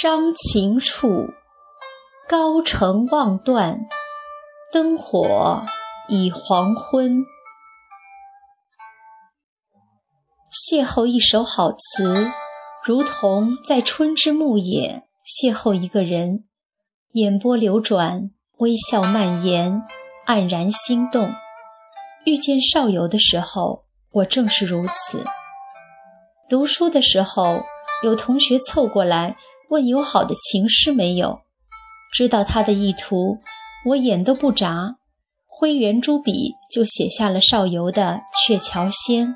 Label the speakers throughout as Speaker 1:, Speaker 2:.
Speaker 1: 伤情处，高城望断，灯火已黄昏。邂逅一首好词，如同在春之暮野邂逅一个人，眼波流转，微笑蔓延，黯然心动。遇见少游的时候，我正是如此。读书的时候，有同学凑过来问有好的情诗没有，知道他的意图，我眼都不眨，挥圆珠笔就写下了少游的《鹊桥仙》。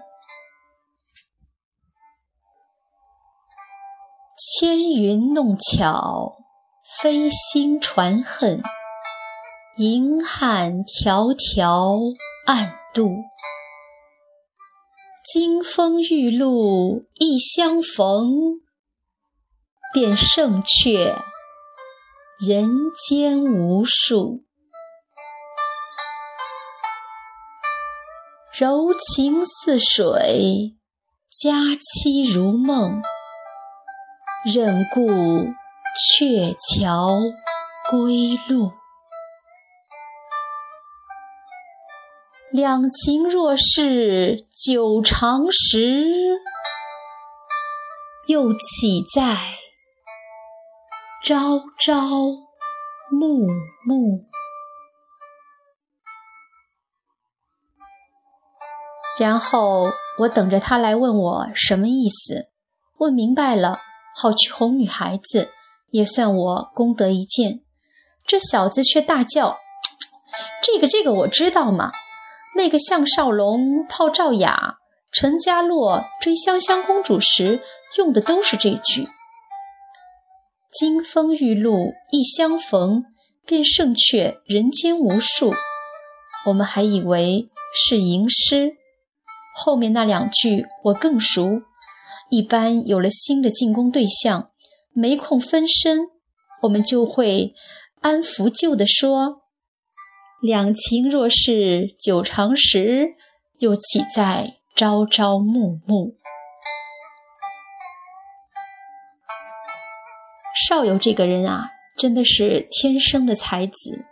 Speaker 1: 千云弄巧，飞星传恨，银汉迢迢暗度。金风玉露一相逢，便胜却人间无数。柔情似水，佳期如梦，任顾鹊桥归路。两情若是久长时，又岂在朝朝暮暮？然后我等着他来问我什么意思，问明白了，好去哄女孩子，也算我功德一件。这小子却大叫：“这 个这个，我知道嘛。”那个项少龙泡赵雅，陈家洛追香香公主时用的都是这句。金风玉露一相逢，便胜却人间无数。我们还以为是吟诗，后面那两句我更熟。一般有了新的进攻对象，没空分身，我们就会安抚旧的说。两情若是久长时，又岂在朝朝暮暮？少游这个人啊，真的是天生的才子。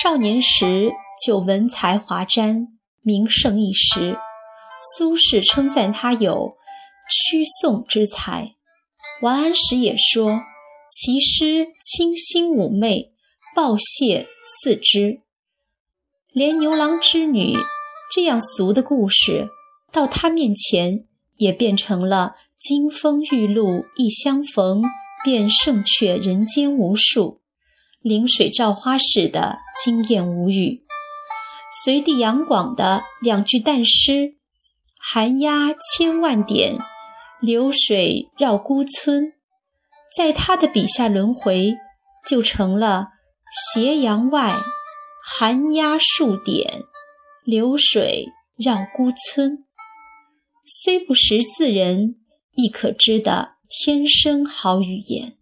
Speaker 1: 少年时就文才华瞻，名盛一时。苏轼称赞他有曲颂之才，王安石也说其诗清新妩媚，抱谢似之。连牛郎织女这样俗的故事，到他面前也变成了金风玉露一相逢，便胜却人间无数，临水照花似的惊艳无语。随地杨广的两句淡诗：“寒鸦千万点，流水绕孤村”，在他的笔下轮回，就成了斜阳外。寒鸦数点，流水绕孤村。虽不识字人，亦可知的天生好语言。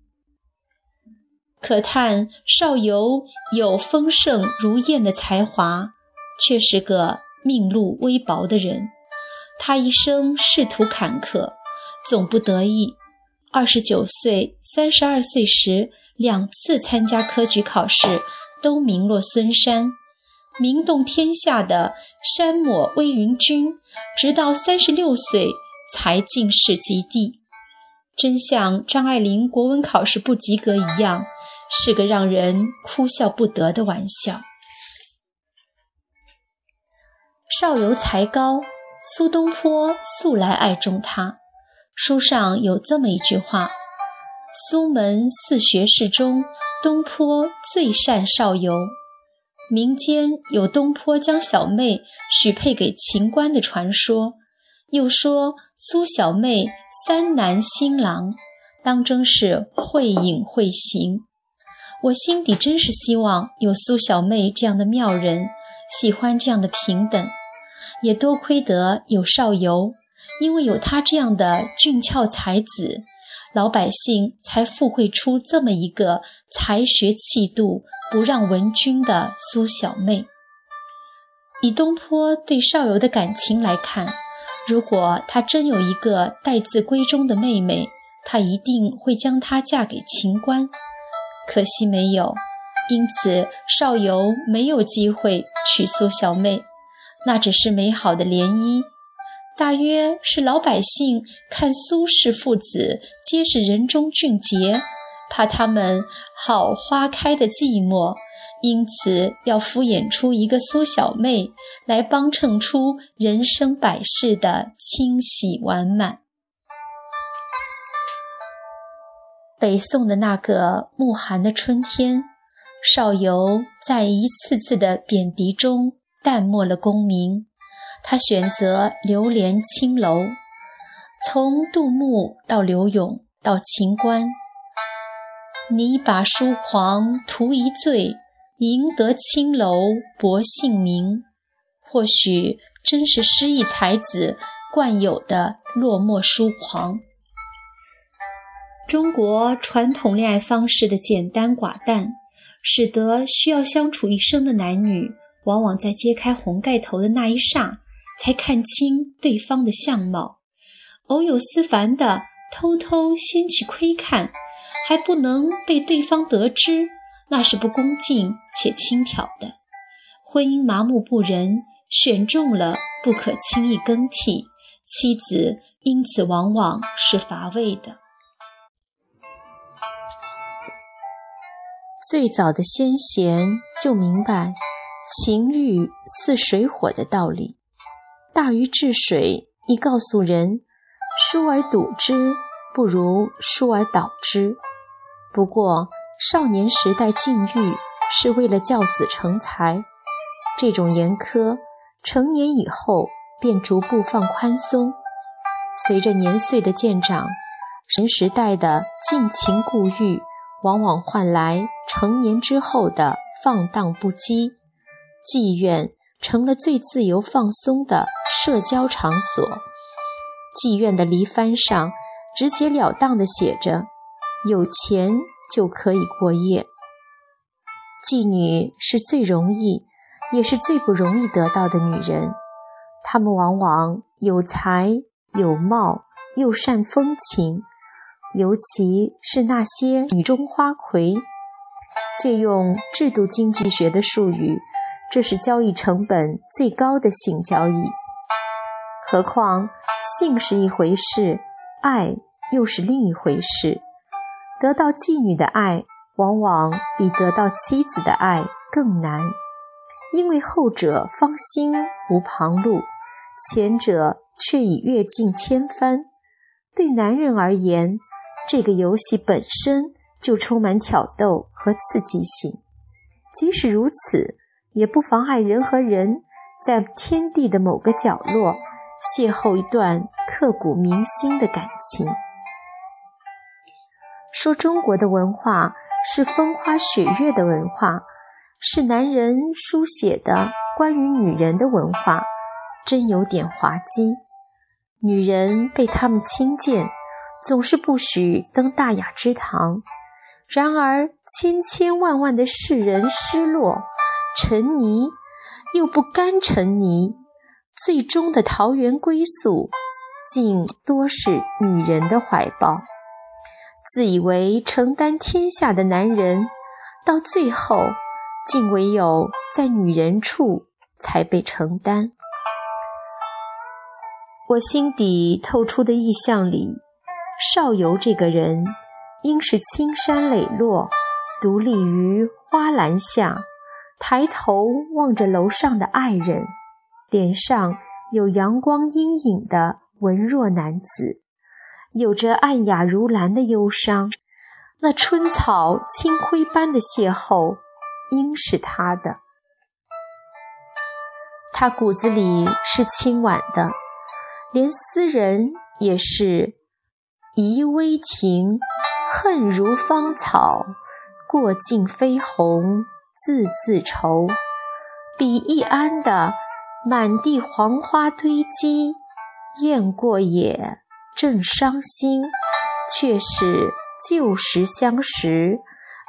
Speaker 1: 可叹少游有丰盛如燕的才华，却是个命路微薄的人。他一生仕途坎坷，总不得意。二十九岁、三十二岁时，两次参加科举考试。都名落孙山，名动天下的山抹微云君，直到三十六岁才进士及第，真像张爱玲国文考试不及格一样，是个让人哭笑不得的玩笑。少游才高，苏东坡素来爱重他。书上有这么一句话。苏门四学士中，东坡最善少游。民间有东坡将小妹许配给秦观的传说，又说苏小妹三男新郎，当真是会影会形。我心底真是希望有苏小妹这样的妙人，喜欢这样的平等。也多亏得有少游，因为有他这样的俊俏才子。老百姓才附会出这么一个才学气度不让文君的苏小妹。以东坡对少游的感情来看，如果他真有一个待字闺中的妹妹，他一定会将她嫁给秦观。可惜没有，因此邵游没有机会娶苏小妹。那只是美好的涟漪，大约是老百姓看苏氏父子皆是人中俊杰，怕他们好花开的寂寞，因此要敷衍出一个苏小妹来帮衬出人生百事的清喜完满。北宋的那个暮寒的春天，邵游在一次次的贬谪中淡漠了功名。他选择流连青楼，从杜牧到柳永到秦观，你把书狂图一醉，赢得青楼薄姓名。或许真是失意才子惯有的落寞疏狂。中国传统恋爱方式的简单寡淡，使得需要相处一生的男女，往往在揭开红盖头的那一霎，才看清对方的相貌。偶有思凡的偷偷掀起窥看，还不能被对方得知，那是不恭敬且轻佻的。婚姻麻木不仁，选中了不可轻易更替，妻子因此往往是乏味的。最早的先贤就明白情欲似水火的道理，大禹治水亦告诉人：疏而堵之，不如疏而导之。不过少年时代禁欲是为了教子成才，这种严苛，成年以后便逐步放宽松。随着年岁的渐长，神时代的尽情顾欲。往往换来成年之后的放荡不羁，妓院成了最自由放松的社交场所。妓院的篱幡上直截了当地写着：“有钱就可以过夜。”妓女是最容易，也是最不容易得到的女人。她们往往有才有貌，又善风情。尤其是那些女中花魁，借用制度经济学的术语，这是交易成本最高的性交易。何况性是一回事，爱又是另一回事。得到妓女的爱，往往比得到妻子的爱更难，因为后者芳心无旁骛，前者却已阅尽千帆。对男人而言，这个游戏本身就充满挑逗和刺激性，即使如此，也不妨碍人和人在天地的某个角落邂逅一段刻骨铭心的感情。说中国的文化是风花雪月的文化，是男人书写的关于女人的文化，真有点滑稽。女人被他们轻贱。总是不许登大雅之堂，然而千千万万的世人失落、沉泥，又不甘沉泥，最终的桃源归宿，竟多是女人的怀抱。自以为承担天下的男人，到最后，竟唯有在女人处才被承担。我心底透出的意象里。邵游这个人，应是青山磊落，独立于花篮下，抬头望着楼上的爱人，脸上有阳光阴影的文弱男子，有着暗哑如兰的忧伤。那春草清辉般的邂逅，应是他的。他骨子里是清婉的，连斯人也是。疑微情，恨如芳草，过尽飞鸿，字字愁。比易安的满地黄花堆积，雁过也，正伤心。却是旧时相识，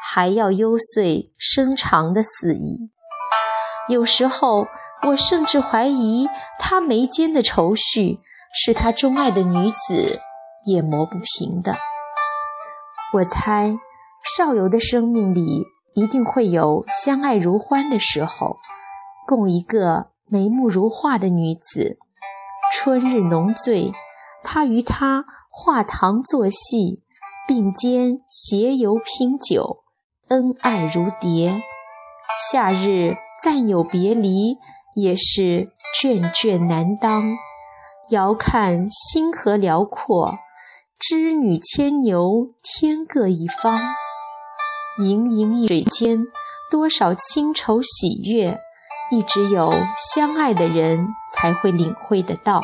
Speaker 1: 还要幽邃深长的死意。有时候，我甚至怀疑，他眉间的愁绪，是他钟爱的女子。也磨不平的。
Speaker 2: 我猜少游的生命里一定会有相爱如欢的时候，共一个眉目如画的女子。春日浓醉，他与她画堂作戏，并肩携游品酒，恩爱如蝶。夏日暂有别离，也是眷眷难当。遥看星河辽阔，织女牵牛，天各一方。盈盈一水间，多少清愁喜悦，亦只有相爱的人才会领会得到。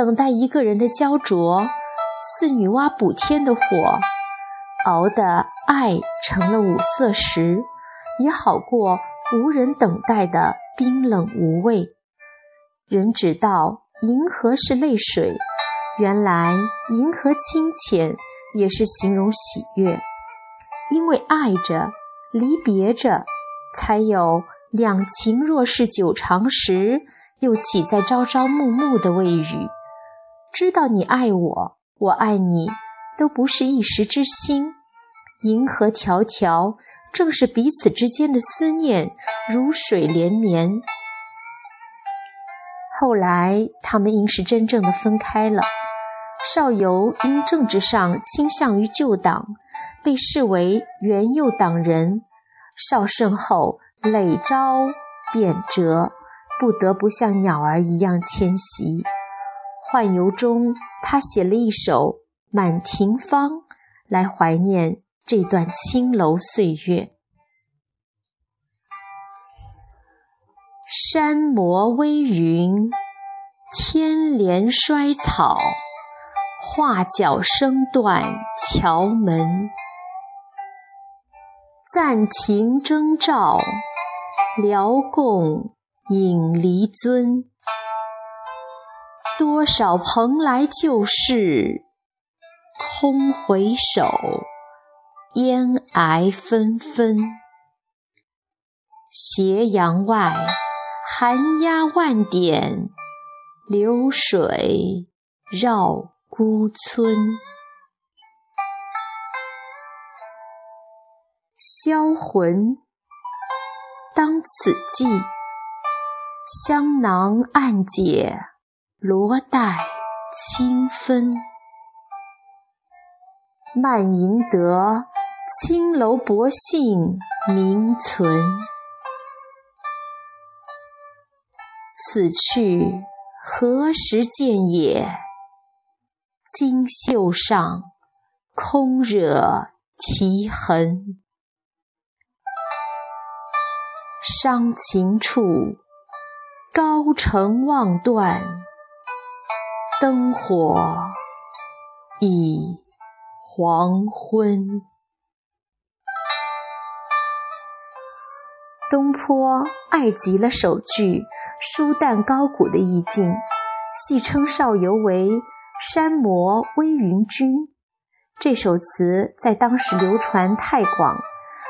Speaker 2: 等待一个人的焦灼，似女娲补天的火，熬得爱成了五色石，也好过无人等待的冰冷无味。人只道银河是泪水，原来银河清浅也是形容喜悦。因为爱着，离别着，才有两情若是久长时，又岂在朝朝暮暮的谓语。知道你爱我，我爱你，都不是一时之心。银河迢迢，正是彼此之间的思念如水连绵。后来，他们应是真正的分开了。邵游因政治上倾向于旧党，被视为元佑党人。邵胜后累招贬谪，不得不像鸟儿一样迁徙。宦游中，他写了一首《满庭芳》，来怀念这段青楼岁月。山摩微云，天连衰草，画角声断桥门。暂停征兆，辽共影离尊。多少蓬莱旧事，空回首，烟霭纷纷。斜阳外，寒鸦万点，流水绕孤村。销魂，当此际，香囊暗解。罗带清分，漫吟得青楼薄幸名存。此去何时见也？金袖上空惹啼痕。伤情处，高城望断。灯火已黄昏。东坡爱极了首句舒淡高古的意境，戏称少游为“山魔微云君”。这首词在当时流传太广，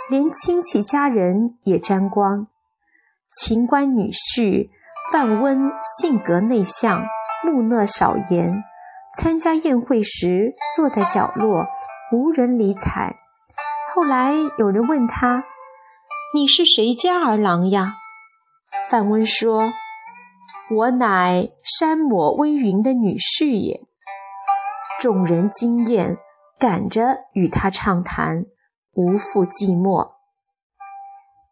Speaker 2: 连亲戚家人也沾光。秦观女婿范温性格内向。木讷少言，参加宴会时坐在角落，无人理睬。后来有人问他：“你是谁家儿郎呀？”范温说：“我乃山抹微云的女婿也。”众人惊艳，赶着与他畅谈，无复寂寞。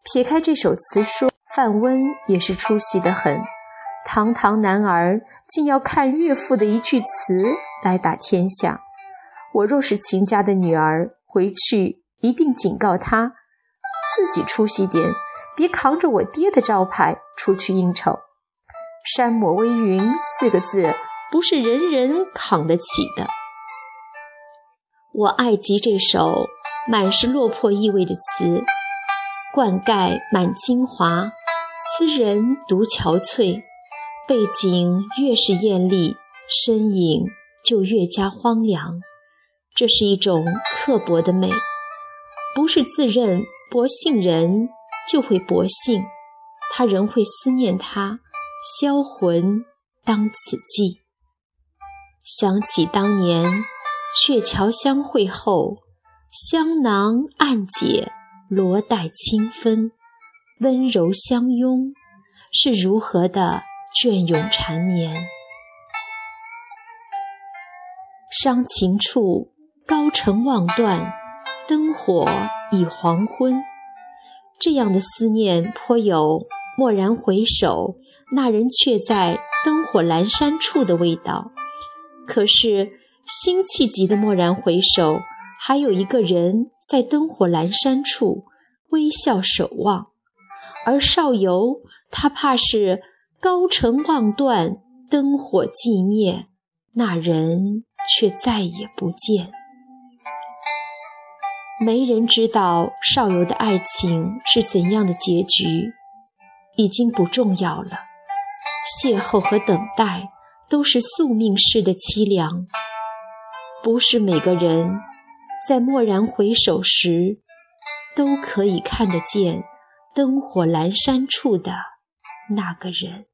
Speaker 2: 撇开这首词说，范温也是出息得很。堂堂男儿竟要看岳父的一句词来打天下。我若是秦家的女儿，回去一定警告他，自己出息点，别扛着我爹的招牌出去应酬。山抹微云四个字，不是人人扛得起的。我爱极这首满是落魄意味的词，灌溉满精华，斯人独憔悴。背景越是艳丽，身影就越加荒凉。这是一种刻薄的美，不是自认薄幸人就会薄幸，他仍会思念他，销魂当此际。想起当年鹊桥相会后，香囊暗解，罗带轻分，温柔相拥，是如何的隽永缠绵。伤情处，高城望断，灯火已黄昏。这样的思念颇有“蓦然回首，那人却在灯火阑珊处”的味道。可是辛弃疾的“蓦然回首”，还有一个人在灯火阑珊处微笑守望，而邵游他怕是高城望断，灯火寂灭，那人。却再也不见。没人知道少游的爱情是怎样的结局，已经不重要了。邂逅和等待都是宿命式的凄凉，不是每个人在蓦然回首时都可以看得见灯火阑珊处的那个人。